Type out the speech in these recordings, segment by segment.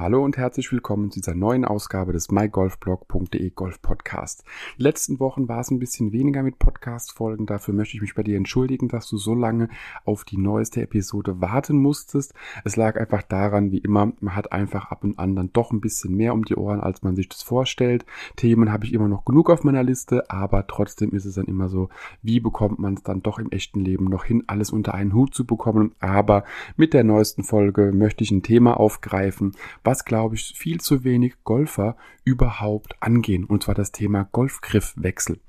Hallo und herzlich willkommen zu dieser neuen Ausgabe des mygolfblog.de Golf Podcast. Die letzten Wochen war es ein bisschen weniger mit Podcast-Folgen. Dafür möchte ich mich bei dir entschuldigen, dass du so lange auf die neueste Episode warten musstest. Es lag einfach daran, wie immer, man hat einfach ab und an dann doch ein bisschen mehr um die Ohren, als man sich das vorstellt. Themen habe ich immer noch genug auf meiner Liste, aber trotzdem ist es dann immer so, wie bekommt man es dann doch im echten Leben noch hin, alles unter einen Hut zu bekommen. Aber mit der neuesten Folge möchte ich ein Thema aufgreifen, was, glaube ich, viel zu wenig Golfer überhaupt angehen, und zwar das Thema Golfgriffwechsel.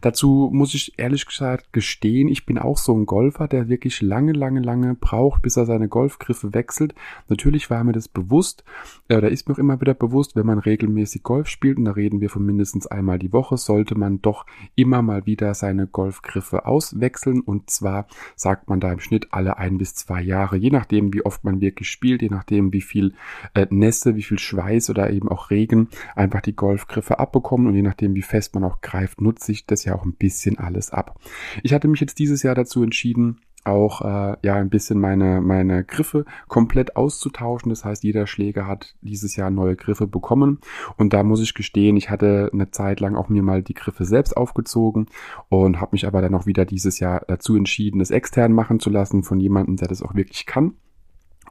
Dazu muss ich ehrlich gesagt gestehen, ich bin auch so ein Golfer, der wirklich lange, lange, lange braucht, bis er seine Golfgriffe wechselt. Natürlich war mir das bewusst, äh, oder ist mir auch immer wieder bewusst, wenn man regelmäßig Golf spielt, und da reden wir von mindestens einmal die Woche, sollte man doch immer mal wieder seine Golfgriffe auswechseln. Und zwar sagt man da im Schnitt alle ein bis zwei Jahre, je nachdem, wie oft man wirklich spielt, je nachdem, wie viel äh, Nässe, wie viel Schweiß oder eben auch Regen einfach die Golfgriffe abbekommen und je nachdem, wie fest man auch greift, nutze ich das ja auch ein bisschen alles ab. Ich hatte mich jetzt dieses Jahr dazu entschieden, auch äh, ja ein bisschen meine meine Griffe komplett auszutauschen. Das heißt, jeder Schläger hat dieses Jahr neue Griffe bekommen und da muss ich gestehen, ich hatte eine Zeit lang auch mir mal die Griffe selbst aufgezogen und habe mich aber dann auch wieder dieses Jahr dazu entschieden, das extern machen zu lassen von jemandem, der das auch wirklich kann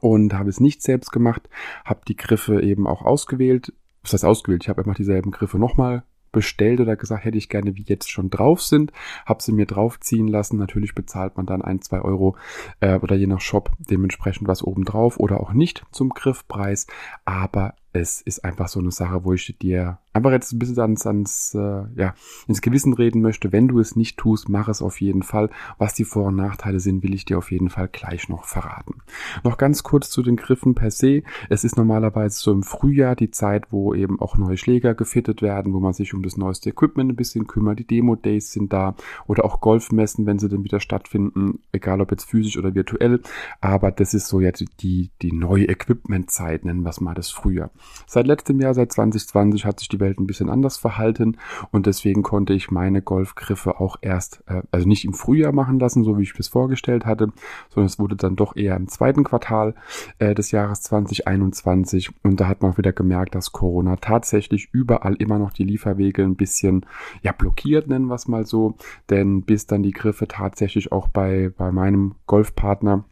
und habe es nicht selbst gemacht, habe die Griffe eben auch ausgewählt. Was heißt ausgewählt? Ich habe einfach dieselben Griffe nochmal bestellt oder gesagt, hätte ich gerne, wie jetzt schon drauf sind, habe sie mir draufziehen lassen. Natürlich bezahlt man dann ein, zwei Euro äh, oder je nach Shop dementsprechend was obendrauf oder auch nicht zum Griffpreis. Aber es ist einfach so eine Sache, wo ich dir einfach jetzt ein bisschen ans, ans äh, ja, ins Gewissen reden möchte. Wenn du es nicht tust, mach es auf jeden Fall. Was die Vor- und Nachteile sind, will ich dir auf jeden Fall gleich noch verraten. Noch ganz kurz zu den Griffen per se. Es ist normalerweise so im Frühjahr die Zeit, wo eben auch neue Schläger gefittet werden, wo man sich um das neueste Equipment ein bisschen kümmert. Die Demo-Days sind da oder auch Golfmessen, wenn sie dann wieder stattfinden, egal ob jetzt physisch oder virtuell. Aber das ist so jetzt die, die neue Equipment-Zeit, nennen wir es mal das Frühjahr. Seit letztem Jahr, seit 2020, hat sich die Welt ein bisschen anders verhalten. Und deswegen konnte ich meine Golfgriffe auch erst, äh, also nicht im Frühjahr machen lassen, so wie ich es vorgestellt hatte, sondern es wurde dann doch eher im zweiten Quartal äh, des Jahres 2021 und da hat man auch wieder gemerkt, dass Corona tatsächlich überall immer noch die Lieferwege ein bisschen ja blockiert, nennen wir es mal so, denn bis dann die Griffe tatsächlich auch bei, bei meinem Golfpartner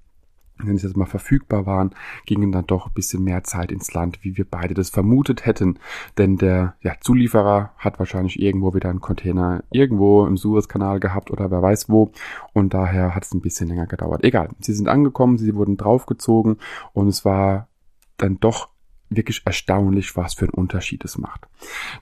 wenn sie jetzt mal verfügbar waren, gingen dann doch ein bisschen mehr Zeit ins Land, wie wir beide das vermutet hätten. Denn der ja, Zulieferer hat wahrscheinlich irgendwo wieder einen Container irgendwo im Suezkanal gehabt oder wer weiß wo. Und daher hat es ein bisschen länger gedauert. Egal, sie sind angekommen, sie wurden draufgezogen und es war dann doch wirklich erstaunlich, was für einen Unterschied es macht.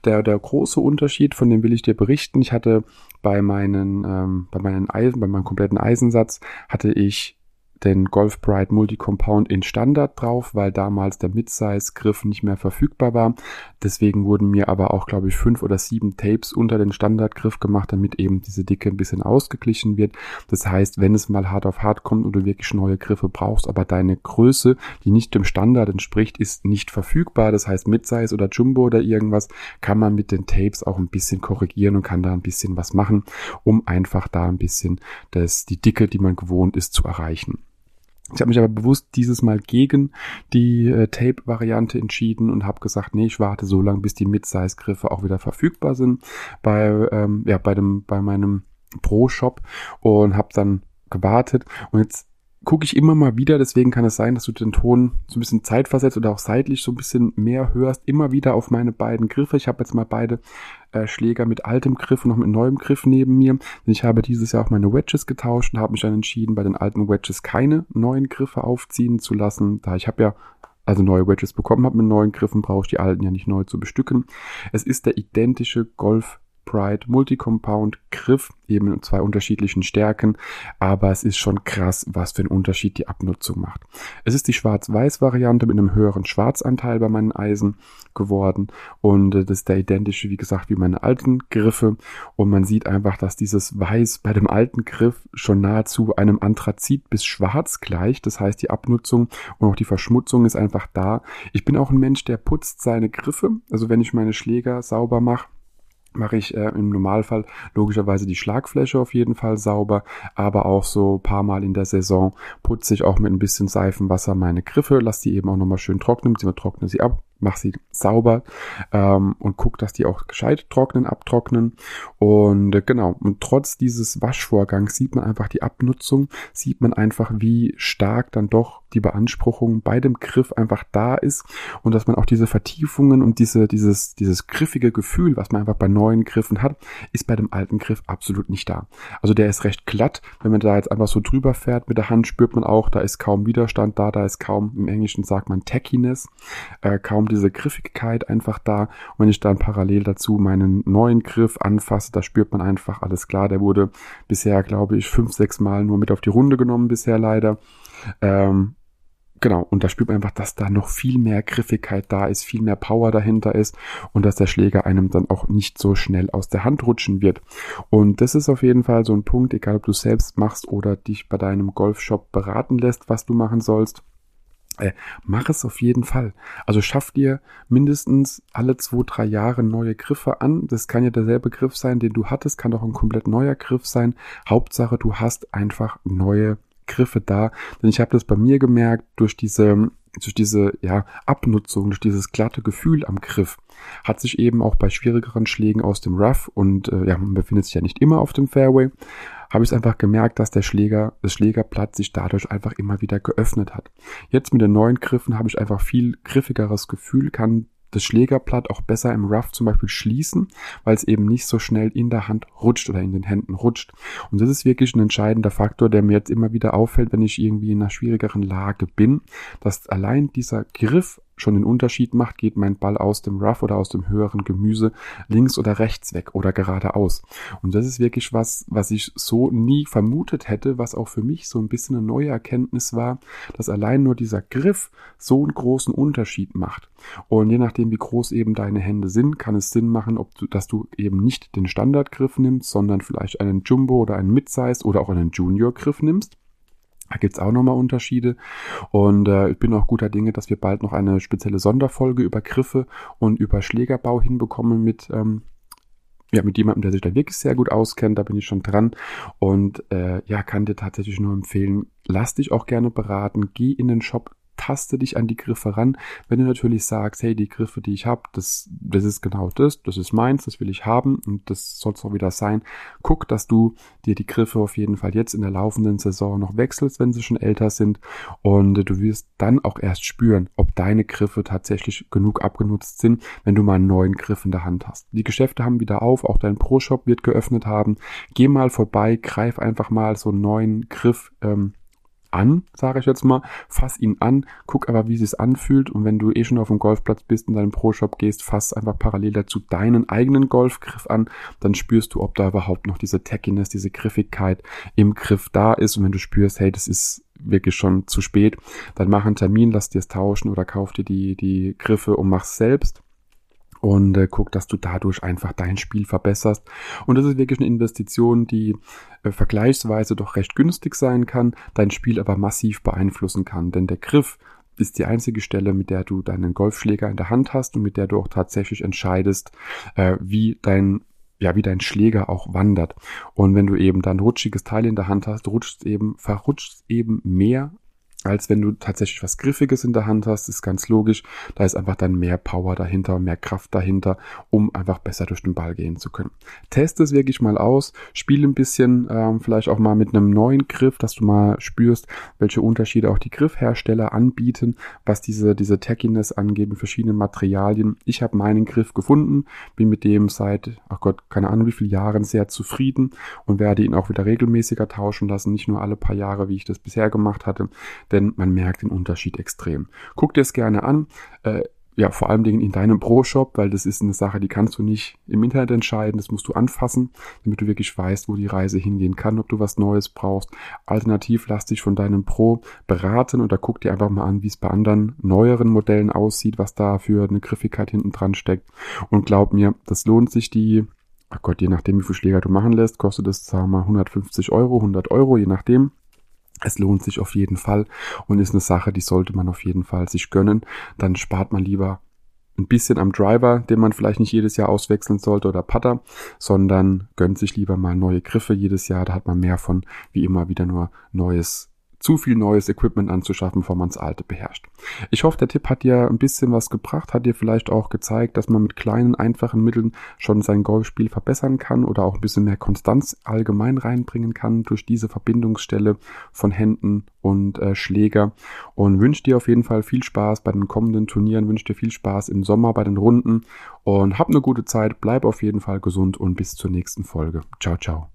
Der, der große Unterschied, von dem will ich dir berichten. Ich hatte bei meinen, ähm, bei meinen Eisen, bei meinem kompletten Eisensatz hatte ich den Golf Pride Multi-Compound in Standard drauf, weil damals der Midsize-Griff nicht mehr verfügbar war. Deswegen wurden mir aber auch, glaube ich, fünf oder sieben Tapes unter den Standardgriff gemacht, damit eben diese Dicke ein bisschen ausgeglichen wird. Das heißt, wenn es mal hart auf hart kommt und du wirklich neue Griffe brauchst, aber deine Größe, die nicht dem Standard entspricht, ist nicht verfügbar. Das heißt, Midsize oder Jumbo oder irgendwas kann man mit den Tapes auch ein bisschen korrigieren und kann da ein bisschen was machen, um einfach da ein bisschen das, die Dicke, die man gewohnt ist, zu erreichen. Ich habe mich aber bewusst dieses Mal gegen die äh, Tape-Variante entschieden und habe gesagt, nee, ich warte so lange, bis die Mid-Size-Griffe auch wieder verfügbar sind bei ähm, ja bei dem bei meinem Pro-Shop und habe dann gewartet. Und jetzt gucke ich immer mal wieder, deswegen kann es sein, dass du den Ton so ein bisschen zeitversetzt oder auch seitlich so ein bisschen mehr hörst, immer wieder auf meine beiden Griffe. Ich habe jetzt mal beide äh, Schläger mit altem Griff und noch mit neuem Griff neben mir. Ich habe dieses Jahr auch meine Wedges getauscht und habe mich dann entschieden, bei den alten Wedges keine neuen Griffe aufziehen zu lassen, da ich habe ja also neue Wedges bekommen habe mit neuen Griffen, brauche ich die alten ja nicht neu zu bestücken. Es ist der identische Golf Pride Multi-Compound Griff, eben in zwei unterschiedlichen Stärken, aber es ist schon krass, was für einen Unterschied die Abnutzung macht. Es ist die Schwarz-Weiß-Variante mit einem höheren Schwarzanteil bei meinen Eisen geworden. Und äh, das ist der identische, wie gesagt, wie meine alten Griffe. Und man sieht einfach, dass dieses Weiß bei dem alten Griff schon nahezu einem Anthrazit bis Schwarz gleicht, das heißt die Abnutzung und auch die Verschmutzung ist einfach da. Ich bin auch ein Mensch, der putzt seine Griffe, also wenn ich meine Schläger sauber mache, mache ich äh, im Normalfall logischerweise die Schlagfläche auf jeden Fall sauber, aber auch so paar Mal in der Saison putze ich auch mit ein bisschen Seifenwasser meine Griffe, lasse die eben auch nochmal schön trocknen, beziehungsweise trockne sie ab, mach sie sauber ähm, und guck, dass die auch gescheit trocknen, abtrocknen. Und äh, genau, und trotz dieses Waschvorgangs sieht man einfach die Abnutzung, sieht man einfach, wie stark dann doch die Beanspruchung bei dem Griff einfach da ist und dass man auch diese Vertiefungen und diese, dieses, dieses griffige Gefühl, was man einfach bei neuen Griffen hat, ist bei dem alten Griff absolut nicht da. Also der ist recht glatt. Wenn man da jetzt einfach so drüber fährt mit der Hand, spürt man auch, da ist kaum Widerstand da, da ist kaum, im Englischen sagt man Tackiness, äh, kaum diese Griffigkeit einfach da. Und wenn ich dann parallel dazu meinen neuen Griff anfasse, da spürt man einfach alles klar. Der wurde bisher, glaube ich, fünf, sechs Mal nur mit auf die Runde genommen bisher leider. Ähm, Genau, und da spürt man einfach, dass da noch viel mehr Griffigkeit da ist, viel mehr Power dahinter ist und dass der Schläger einem dann auch nicht so schnell aus der Hand rutschen wird. Und das ist auf jeden Fall so ein Punkt, egal ob du selbst machst oder dich bei deinem Golfshop beraten lässt, was du machen sollst. Äh, mach es auf jeden Fall. Also schaff dir mindestens alle zwei, drei Jahre neue Griffe an. Das kann ja derselbe Griff sein, den du hattest, kann doch ein komplett neuer Griff sein. Hauptsache, du hast einfach neue Griffe da. Denn ich habe das bei mir gemerkt, durch diese, durch diese ja, Abnutzung, durch dieses glatte Gefühl am Griff, hat sich eben auch bei schwierigeren Schlägen aus dem Rough und äh, ja, man befindet sich ja nicht immer auf dem Fairway, habe ich einfach gemerkt, dass der Schläger, das Schlägerblatt sich dadurch einfach immer wieder geöffnet hat. Jetzt mit den neuen Griffen habe ich einfach viel griffigeres Gefühl, kann das Schlägerblatt auch besser im Rough zum Beispiel schließen, weil es eben nicht so schnell in der Hand rutscht oder in den Händen rutscht. Und das ist wirklich ein entscheidender Faktor, der mir jetzt immer wieder auffällt, wenn ich irgendwie in einer schwierigeren Lage bin, dass allein dieser Griff schon den Unterschied macht, geht mein Ball aus dem Rough oder aus dem höheren Gemüse links oder rechts weg oder geradeaus. Und das ist wirklich was, was ich so nie vermutet hätte, was auch für mich so ein bisschen eine neue Erkenntnis war, dass allein nur dieser Griff so einen großen Unterschied macht. Und je nachdem, wie groß eben deine Hände sind, kann es Sinn machen, ob du, dass du eben nicht den Standardgriff nimmst, sondern vielleicht einen Jumbo oder einen Midsize oder auch einen Junior-Griff nimmst. Da gibt's auch nochmal Unterschiede. Und äh, ich bin auch guter Dinge, dass wir bald noch eine spezielle Sonderfolge über Griffe und über Schlägerbau hinbekommen mit, ähm, ja, mit jemandem, der sich da wirklich sehr gut auskennt. Da bin ich schon dran. Und äh, ja, kann dir tatsächlich nur empfehlen, lass dich auch gerne beraten. Geh in den Shop, taste dich an die Griffe ran. Wenn du natürlich sagst, hey, die Griffe, die ich habe, das, das ist genau das, das ist meins, das will ich haben und das soll es auch wieder sein. Guck, dass du dir die Griffe auf jeden Fall jetzt in der laufenden Saison noch wechselst, wenn sie schon älter sind und du wirst dann auch erst spüren, ob deine Griffe tatsächlich genug abgenutzt sind, wenn du mal einen neuen Griff in der Hand hast. Die Geschäfte haben wieder auf, auch dein Pro-Shop wird geöffnet haben. Geh mal vorbei, greif einfach mal so einen neuen Griff ähm, an, sage ich jetzt mal, fass ihn an, guck aber, wie es anfühlt. Und wenn du eh schon auf dem Golfplatz bist und deinen Pro-Shop gehst, fass einfach parallel dazu deinen eigenen Golfgriff an, dann spürst du, ob da überhaupt noch diese Tackiness, diese Griffigkeit im Griff da ist. Und wenn du spürst, hey, das ist wirklich schon zu spät, dann mach einen Termin, lass dir es tauschen oder kauf dir die, die Griffe und mach's selbst und äh, guck, dass du dadurch einfach dein Spiel verbesserst. Und das ist wirklich eine Investition, die äh, vergleichsweise doch recht günstig sein kann, dein Spiel aber massiv beeinflussen kann. Denn der Griff ist die einzige Stelle, mit der du deinen Golfschläger in der Hand hast und mit der du auch tatsächlich entscheidest, äh, wie dein ja, wie dein Schläger auch wandert. Und wenn du eben dann rutschiges Teil in der Hand hast, rutscht eben, verrutscht eben mehr als wenn du tatsächlich was Griffiges in der Hand hast, ist ganz logisch. Da ist einfach dann mehr Power dahinter, mehr Kraft dahinter, um einfach besser durch den Ball gehen zu können. Test es wirklich mal aus, spiel ein bisschen, ähm, vielleicht auch mal mit einem neuen Griff, dass du mal spürst, welche Unterschiede auch die Griffhersteller anbieten, was diese, diese Tackiness angeht mit verschiedenen Materialien. Ich habe meinen Griff gefunden, bin mit dem seit, ach Gott, keine Ahnung wie viele Jahren sehr zufrieden und werde ihn auch wieder regelmäßiger tauschen lassen, nicht nur alle paar Jahre, wie ich das bisher gemacht hatte denn man merkt den Unterschied extrem. Guck dir es gerne an. Äh, ja, vor allem in deinem Pro-Shop, weil das ist eine Sache, die kannst du nicht im Internet entscheiden, das musst du anfassen, damit du wirklich weißt, wo die Reise hingehen kann, ob du was Neues brauchst. Alternativ lass dich von deinem Pro beraten oder guck dir einfach mal an, wie es bei anderen neueren Modellen aussieht, was da für eine Griffigkeit hinten dran steckt. Und glaub mir, das lohnt sich die, ach Gott, je nachdem, wie viel Schläger du machen lässt, kostet das, sagen wir mal, 150 Euro, 100 Euro, je nachdem. Es lohnt sich auf jeden Fall und ist eine Sache, die sollte man auf jeden Fall sich gönnen. Dann spart man lieber ein bisschen am Driver, den man vielleicht nicht jedes Jahr auswechseln sollte oder Putter, sondern gönnt sich lieber mal neue Griffe jedes Jahr. Da hat man mehr von, wie immer wieder nur neues zu viel neues Equipment anzuschaffen, bevor man das alte beherrscht. Ich hoffe, der Tipp hat dir ein bisschen was gebracht, hat dir vielleicht auch gezeigt, dass man mit kleinen, einfachen Mitteln schon sein Golfspiel verbessern kann oder auch ein bisschen mehr Konstanz allgemein reinbringen kann durch diese Verbindungsstelle von Händen und äh, Schläger und wünsche dir auf jeden Fall viel Spaß bei den kommenden Turnieren, wünsche dir viel Spaß im Sommer bei den Runden und hab eine gute Zeit, bleib auf jeden Fall gesund und bis zur nächsten Folge. Ciao, ciao.